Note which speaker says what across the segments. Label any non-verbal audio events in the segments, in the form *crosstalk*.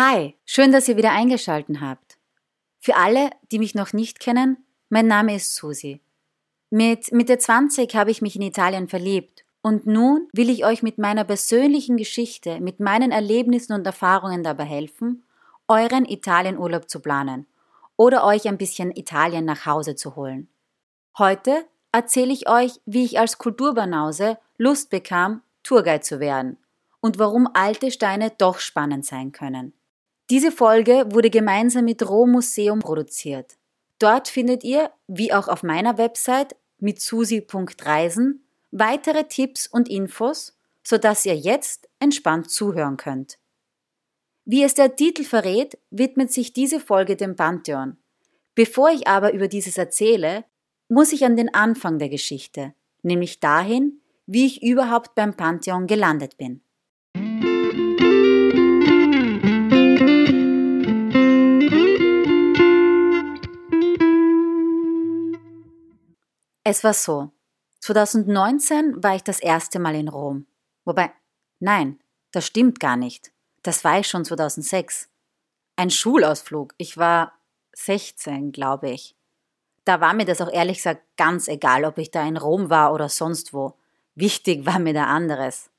Speaker 1: Hi, schön, dass ihr wieder eingeschaltet habt. Für alle, die mich noch nicht kennen, mein Name ist Susi. Mit Mitte 20 habe ich mich in Italien verliebt und nun will ich euch mit meiner persönlichen Geschichte, mit meinen Erlebnissen und Erfahrungen dabei helfen, euren Italienurlaub zu planen oder euch ein bisschen Italien nach Hause zu holen. Heute erzähle ich euch, wie ich als Kulturbanause Lust bekam, Tourguide zu werden und warum alte Steine doch spannend sein können. Diese Folge wurde gemeinsam mit Rom Museum produziert. Dort findet ihr, wie auch auf meiner Website mitsusi.reisen, weitere Tipps und Infos, sodass ihr jetzt entspannt zuhören könnt. Wie es der Titel verrät, widmet sich diese Folge dem Pantheon. Bevor ich aber über dieses erzähle, muss ich an den Anfang der Geschichte, nämlich dahin, wie ich überhaupt beim Pantheon gelandet bin. Es war so. 2019 war ich das erste Mal in Rom. Wobei, nein, das stimmt gar nicht. Das war ich schon 2006. Ein Schulausflug. Ich war 16, glaube ich. Da war mir das auch ehrlich gesagt ganz egal, ob ich da in Rom war oder sonst wo. Wichtig war mir da anderes.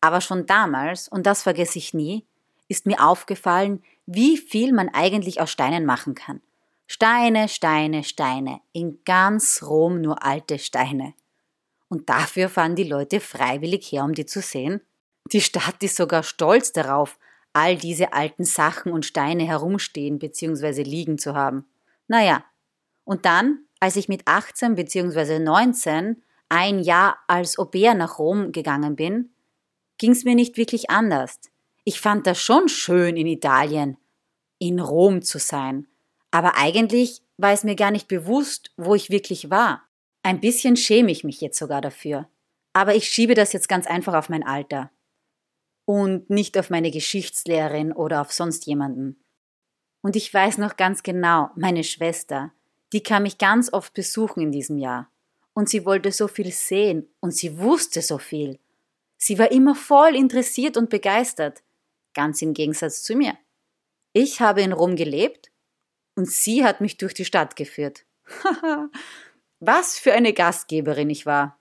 Speaker 1: Aber schon damals, und das vergesse ich nie, ist mir aufgefallen, wie viel man eigentlich aus Steinen machen kann. Steine, Steine, Steine, in ganz Rom nur alte Steine. Und dafür fahren die Leute freiwillig her, um die zu sehen. Die Stadt ist sogar stolz darauf, all diese alten Sachen und Steine herumstehen bzw. liegen zu haben. Naja, und dann, als ich mit 18 bzw. 19 ein Jahr als Au pair nach Rom gegangen bin, ging es mir nicht wirklich anders. Ich fand das schon schön in Italien, in Rom zu sein, aber eigentlich war es mir gar nicht bewusst, wo ich wirklich war. Ein bisschen schäme ich mich jetzt sogar dafür. Aber ich schiebe das jetzt ganz einfach auf mein Alter. Und nicht auf meine Geschichtslehrerin oder auf sonst jemanden. Und ich weiß noch ganz genau, meine Schwester, die kam mich ganz oft besuchen in diesem Jahr. Und sie wollte so viel sehen und sie wusste so viel. Sie war immer voll interessiert und begeistert. Ganz im Gegensatz zu mir. Ich habe in Rom gelebt und sie hat mich durch die Stadt geführt. *laughs* Was für eine Gastgeberin ich war.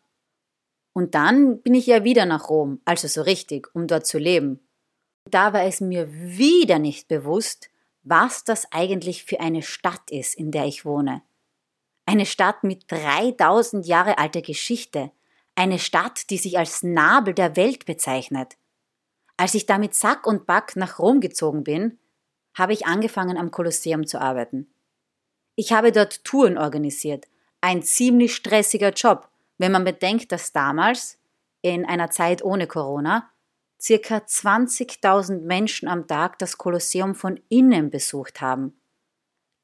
Speaker 1: Und dann bin ich ja wieder nach Rom, also so richtig, um dort zu leben. Da war es mir wieder nicht bewusst, was das eigentlich für eine Stadt ist, in der ich wohne. Eine Stadt mit 3000 Jahre alter Geschichte. Eine Stadt, die sich als Nabel der Welt bezeichnet. Als ich da mit Sack und Back nach Rom gezogen bin, habe ich angefangen am Kolosseum zu arbeiten. Ich habe dort Touren organisiert, ein ziemlich stressiger Job, wenn man bedenkt, dass damals, in einer Zeit ohne Corona, circa 20.000 Menschen am Tag das Kolosseum von innen besucht haben.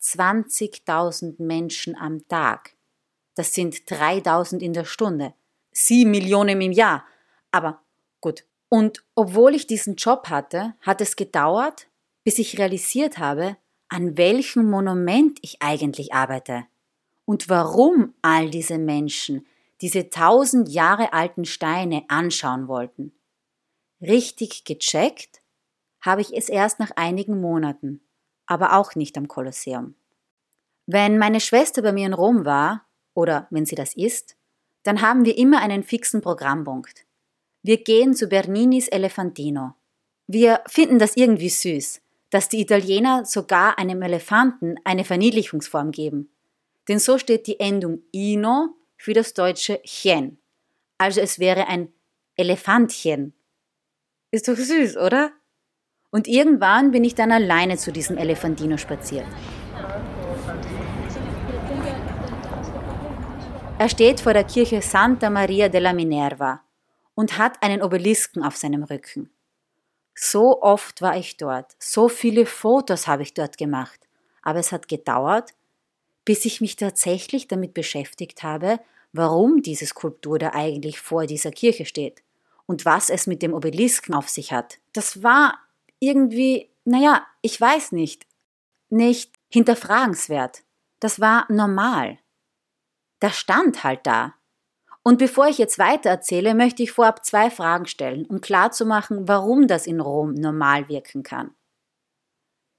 Speaker 1: 20.000 Menschen am Tag. Das sind 3.000 in der Stunde. 7 Millionen im Jahr. Aber gut. Und obwohl ich diesen Job hatte, hat es gedauert, bis ich realisiert habe, an welchem Monument ich eigentlich arbeite und warum all diese Menschen diese tausend Jahre alten Steine anschauen wollten. Richtig gecheckt habe ich es erst nach einigen Monaten, aber auch nicht am Kolosseum. Wenn meine Schwester bei mir in Rom war, oder wenn sie das ist, dann haben wir immer einen fixen Programmpunkt. Wir gehen zu Berninis Elefantino. Wir finden das irgendwie süß, dass die Italiener sogar einem Elefanten eine Verniedlichungsform geben. Denn so steht die Endung ino für das deutsche chen. Also es wäre ein Elefantchen. Ist doch süß, oder? Und irgendwann bin ich dann alleine zu diesem Elefantino spaziert. Er steht vor der Kirche Santa Maria della Minerva und hat einen Obelisken auf seinem Rücken. So oft war ich dort, so viele Fotos habe ich dort gemacht, aber es hat gedauert, bis ich mich tatsächlich damit beschäftigt habe, warum diese Skulptur da eigentlich vor dieser Kirche steht und was es mit dem Obelisken auf sich hat. Das war irgendwie, naja, ich weiß nicht, nicht hinterfragenswert. Das war normal. Das stand halt da. Und bevor ich jetzt weiter erzähle, möchte ich vorab zwei Fragen stellen, um klarzumachen, warum das in Rom normal wirken kann.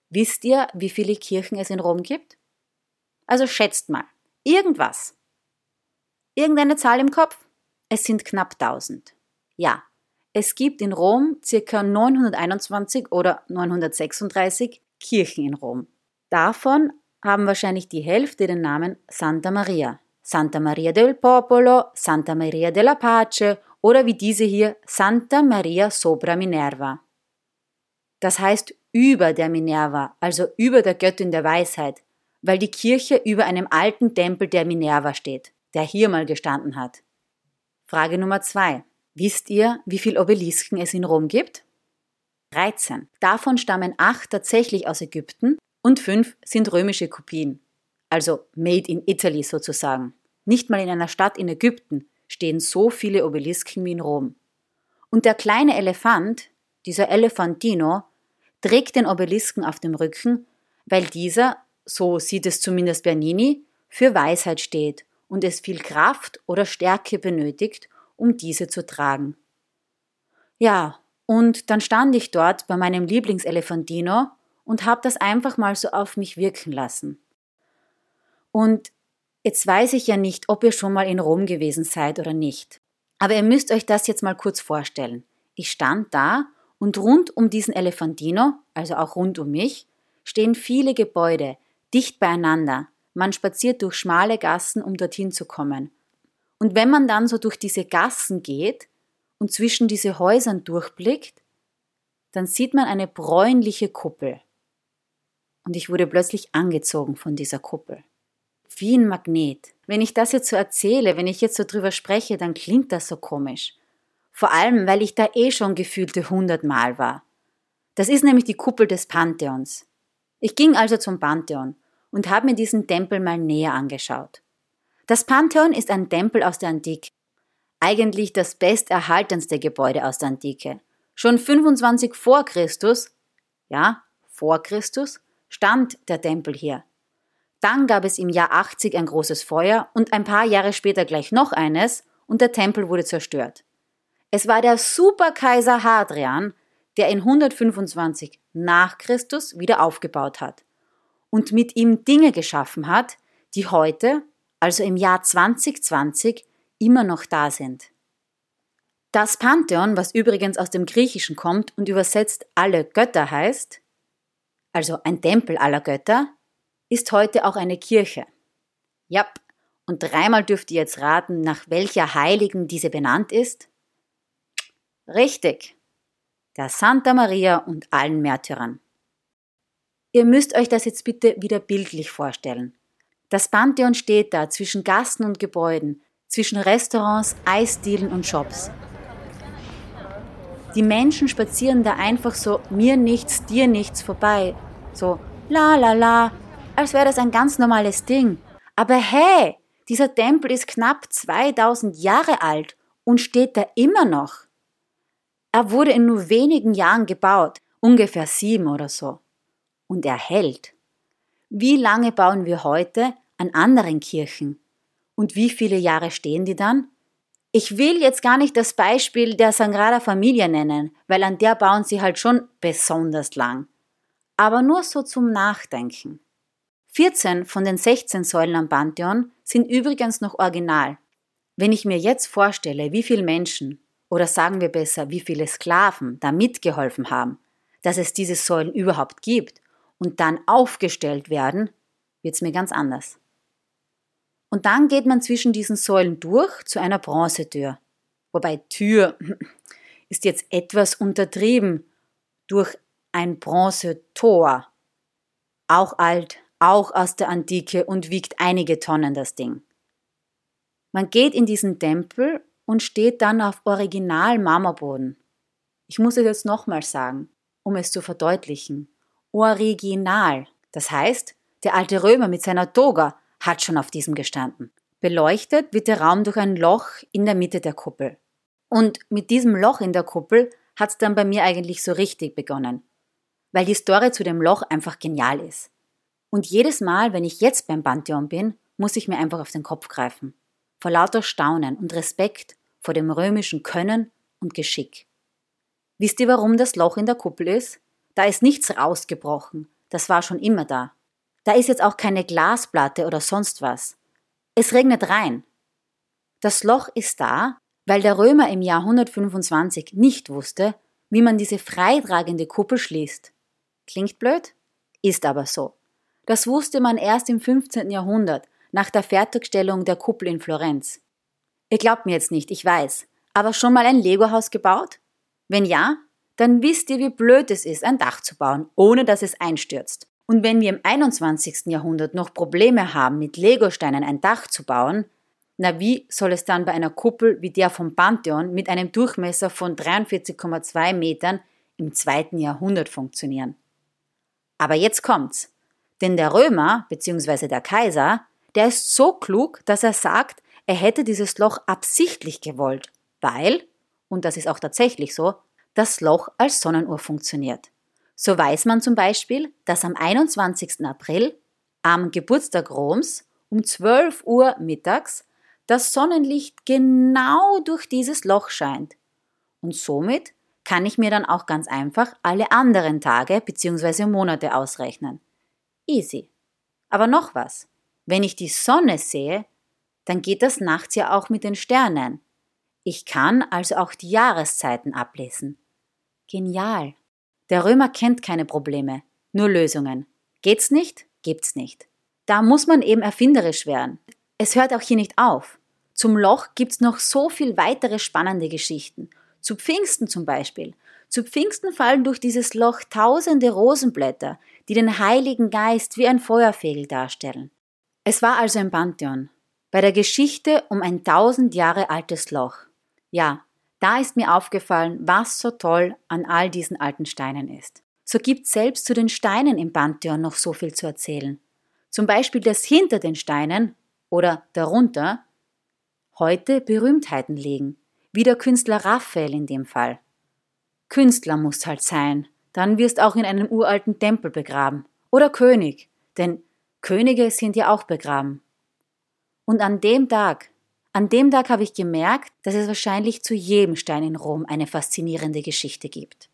Speaker 1: Wisst ihr, wie viele Kirchen es in Rom gibt? Also schätzt mal. Irgendwas. Irgendeine Zahl im Kopf? Es sind knapp 1000. Ja, es gibt in Rom ca. 921 oder 936 Kirchen in Rom. Davon haben wahrscheinlich die Hälfte den Namen Santa Maria. Santa Maria del Popolo, Santa Maria della Pace oder wie diese hier Santa Maria sopra Minerva. Das heißt über der Minerva, also über der Göttin der Weisheit, weil die Kirche über einem alten Tempel der Minerva steht, der hier mal gestanden hat. Frage Nummer zwei. Wisst ihr, wie viele Obelisken es in Rom gibt? 13. Davon stammen acht tatsächlich aus Ägypten und fünf sind römische Kopien, also made in Italy sozusagen. Nicht mal in einer Stadt in Ägypten stehen so viele Obelisken wie in Rom. Und der kleine Elefant, dieser Elefantino, trägt den Obelisken auf dem Rücken, weil dieser, so sieht es zumindest Bernini, für Weisheit steht und es viel Kraft oder Stärke benötigt, um diese zu tragen. Ja, und dann stand ich dort bei meinem Lieblingselefantino und habe das einfach mal so auf mich wirken lassen. Und jetzt weiß ich ja nicht, ob ihr schon mal in Rom gewesen seid oder nicht. Aber ihr müsst euch das jetzt mal kurz vorstellen. Ich stand da und rund um diesen Elefantino, also auch rund um mich, stehen viele Gebäude, dicht beieinander. Man spaziert durch schmale Gassen, um dorthin zu kommen. Und wenn man dann so durch diese Gassen geht und zwischen diese Häusern durchblickt, dann sieht man eine bräunliche Kuppel. Und ich wurde plötzlich angezogen von dieser Kuppel. Wie ein Magnet. Wenn ich das jetzt so erzähle, wenn ich jetzt so drüber spreche, dann klingt das so komisch. Vor allem, weil ich da eh schon gefühlte hundertmal war. Das ist nämlich die Kuppel des Pantheons. Ich ging also zum Pantheon und habe mir diesen Tempel mal näher angeschaut. Das Pantheon ist ein Tempel aus der Antike. Eigentlich das besterhaltenste Gebäude aus der Antike. Schon 25 vor Christus, ja, vor Christus, stand der Tempel hier. Dann gab es im Jahr 80 ein großes Feuer und ein paar Jahre später gleich noch eines und der Tempel wurde zerstört. Es war der Superkaiser Hadrian, der in 125 nach Christus wieder aufgebaut hat und mit ihm Dinge geschaffen hat, die heute also im Jahr 2020, immer noch da sind. Das Pantheon, was übrigens aus dem Griechischen kommt und übersetzt alle Götter heißt, also ein Tempel aller Götter, ist heute auch eine Kirche. Jap, und dreimal dürft ihr jetzt raten, nach welcher Heiligen diese benannt ist? Richtig, der Santa Maria und allen Märtyrern. Ihr müsst euch das jetzt bitte wieder bildlich vorstellen. Das Pantheon steht da zwischen Gassen und Gebäuden, zwischen Restaurants, Eisdielen und Shops. Die Menschen spazieren da einfach so mir nichts, dir nichts vorbei. So la la la, als wäre das ein ganz normales Ding. Aber hey, dieser Tempel ist knapp 2000 Jahre alt und steht da immer noch. Er wurde in nur wenigen Jahren gebaut, ungefähr sieben oder so. Und er hält. Wie lange bauen wir heute an anderen Kirchen. Und wie viele Jahre stehen die dann? Ich will jetzt gar nicht das Beispiel der Sangrada Familia nennen, weil an der bauen sie halt schon besonders lang. Aber nur so zum Nachdenken. 14 von den 16 Säulen am Pantheon sind übrigens noch original. Wenn ich mir jetzt vorstelle, wie viele Menschen, oder sagen wir besser, wie viele Sklaven da mitgeholfen haben, dass es diese Säulen überhaupt gibt und dann aufgestellt werden, wird es mir ganz anders. Und dann geht man zwischen diesen Säulen durch zu einer Bronzetür. Wobei Tür *laughs* ist jetzt etwas untertrieben durch ein Bronzetor. Auch alt, auch aus der Antike und wiegt einige Tonnen das Ding. Man geht in diesen Tempel und steht dann auf Original Marmorboden. Ich muss es jetzt nochmal sagen, um es zu verdeutlichen. Original. Das heißt, der alte Römer mit seiner Toga hat schon auf diesem gestanden. Beleuchtet wird der Raum durch ein Loch in der Mitte der Kuppel. Und mit diesem Loch in der Kuppel hat es dann bei mir eigentlich so richtig begonnen. Weil die Story zu dem Loch einfach genial ist. Und jedes Mal, wenn ich jetzt beim Pantheon bin, muss ich mir einfach auf den Kopf greifen. Vor lauter Staunen und Respekt vor dem römischen Können und Geschick. Wisst ihr, warum das Loch in der Kuppel ist? Da ist nichts rausgebrochen. das war schon immer da. Da ist jetzt auch keine Glasplatte oder sonst was. Es regnet rein. Das Loch ist da, weil der Römer im Jahr 125 nicht wusste, wie man diese freitragende Kuppel schließt. Klingt blöd? Ist aber so. Das wusste man erst im 15. Jahrhundert, nach der Fertigstellung der Kuppel in Florenz. Ihr glaubt mir jetzt nicht, ich weiß. Aber schon mal ein Lego-Haus gebaut? Wenn ja, dann wisst ihr, wie blöd es ist, ein Dach zu bauen, ohne dass es einstürzt. Und wenn wir im 21. Jahrhundert noch Probleme haben, mit Legosteinen ein Dach zu bauen, na wie soll es dann bei einer Kuppel wie der vom Pantheon mit einem Durchmesser von 43,2 Metern im zweiten Jahrhundert funktionieren? Aber jetzt kommt's. Denn der Römer bzw. der Kaiser, der ist so klug, dass er sagt, er hätte dieses Loch absichtlich gewollt, weil, und das ist auch tatsächlich so, das Loch als Sonnenuhr funktioniert. So weiß man zum Beispiel, dass am 21. April, am Geburtstag Roms, um 12 Uhr mittags, das Sonnenlicht genau durch dieses Loch scheint. Und somit kann ich mir dann auch ganz einfach alle anderen Tage bzw. Monate ausrechnen. Easy. Aber noch was. Wenn ich die Sonne sehe, dann geht das nachts ja auch mit den Sternen. Ich kann also auch die Jahreszeiten ablesen. Genial. Der Römer kennt keine Probleme, nur Lösungen. Geht's nicht? Gibt's nicht. Da muss man eben erfinderisch werden. Es hört auch hier nicht auf. Zum Loch gibt's noch so viel weitere spannende Geschichten. Zu Pfingsten zum Beispiel. Zu Pfingsten fallen durch dieses Loch tausende Rosenblätter, die den Heiligen Geist wie ein Feuerfegel darstellen. Es war also ein Pantheon. Bei der Geschichte um ein tausend Jahre altes Loch. Ja, da ist mir aufgefallen, was so toll an all diesen alten Steinen ist. So gibt selbst zu den Steinen im Pantheon noch so viel zu erzählen. Zum Beispiel, dass hinter den Steinen oder darunter heute Berühmtheiten liegen, wie der Künstler Raphael in dem Fall. Künstler muss halt sein, dann wirst auch in einem uralten Tempel begraben. Oder König, denn Könige sind ja auch begraben. Und an dem Tag, an dem Tag habe ich gemerkt, dass es wahrscheinlich zu jedem Stein in Rom eine faszinierende Geschichte gibt.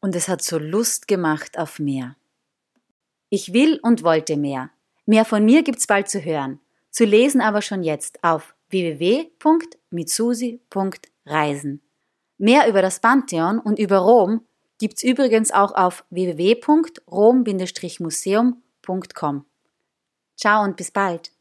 Speaker 1: Und es hat so Lust gemacht auf mehr. Ich will und wollte mehr. Mehr von mir gibt's bald zu hören. Zu lesen aber schon jetzt auf www.mitsusi.reisen. Mehr über das Pantheon und über Rom gibt's übrigens auch auf www.rom-museum.com. Ciao und bis bald.